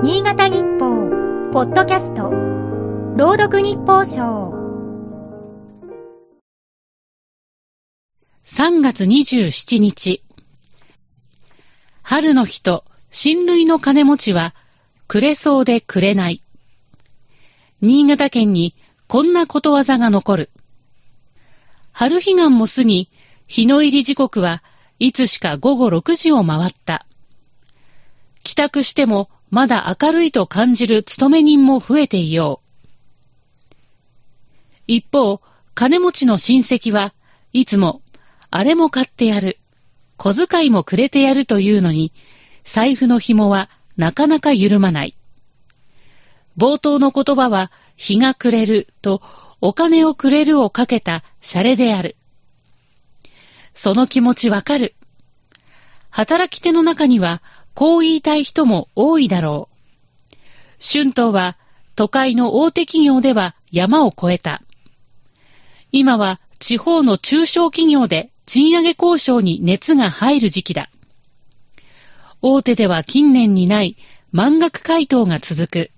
新潟日報、ポッドキャスト、朗読日報賞。3月27日。春の日と親類の金持ちは、くれそうでくれない。新潟県にこんなことわざが残る。春彼岸も過ぎ、日の入り時刻はいつしか午後6時を回った。帰宅してもまだ明るいと感じる勤め人も増えていよう。一方、金持ちの親戚はいつも、あれも買ってやる、小遣いもくれてやるというのに、財布の紐はなかなか緩まない。冒頭の言葉は、日が暮れると、お金をくれるをかけたシャレである。その気持ちわかる。働き手の中には、こう言いたい人も多いだろう。春闘は、都会の大手企業では山を越えた。今は地方の中小企業で賃上げ交渉に熱が入る時期だ。大手では近年にない満額回答が続く。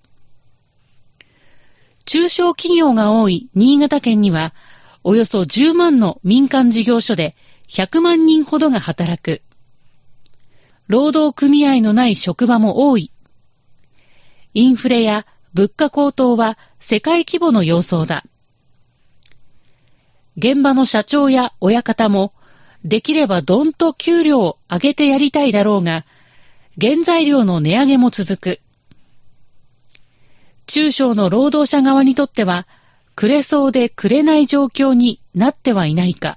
中小企業が多い新潟県には、およそ10万の民間事業所で100万人ほどが働く。労働組合のない職場も多い。インフレや物価高騰は世界規模の様相だ。現場の社長や親方も、できればどんと給料を上げてやりたいだろうが、原材料の値上げも続く。中小の労働者側にとっては、くれそうでくれない状況になってはいないか。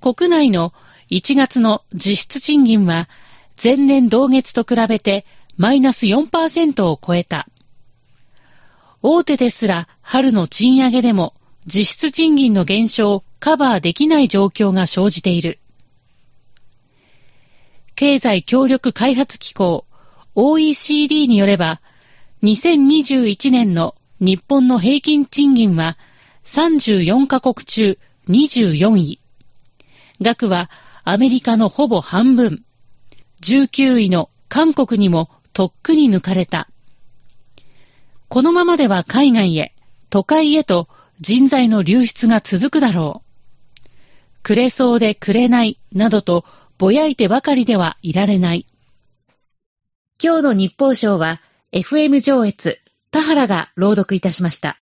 国内の1月の実質賃金は、前年同月と比べてマイナス4%を超えた。大手ですら春の賃上げでも実質賃金の減少をカバーできない状況が生じている。経済協力開発機構 OECD によれば、2021年の日本の平均賃金は34カ国中24位。額はアメリカのほぼ半分。19位の韓国にもとっくに抜かれた。このままでは海外へ、都会へと人材の流出が続くだろう。くれそうでくれないなどとぼやいてばかりではいられない。今日の日報賞は FM 上越田原が朗読いたしました。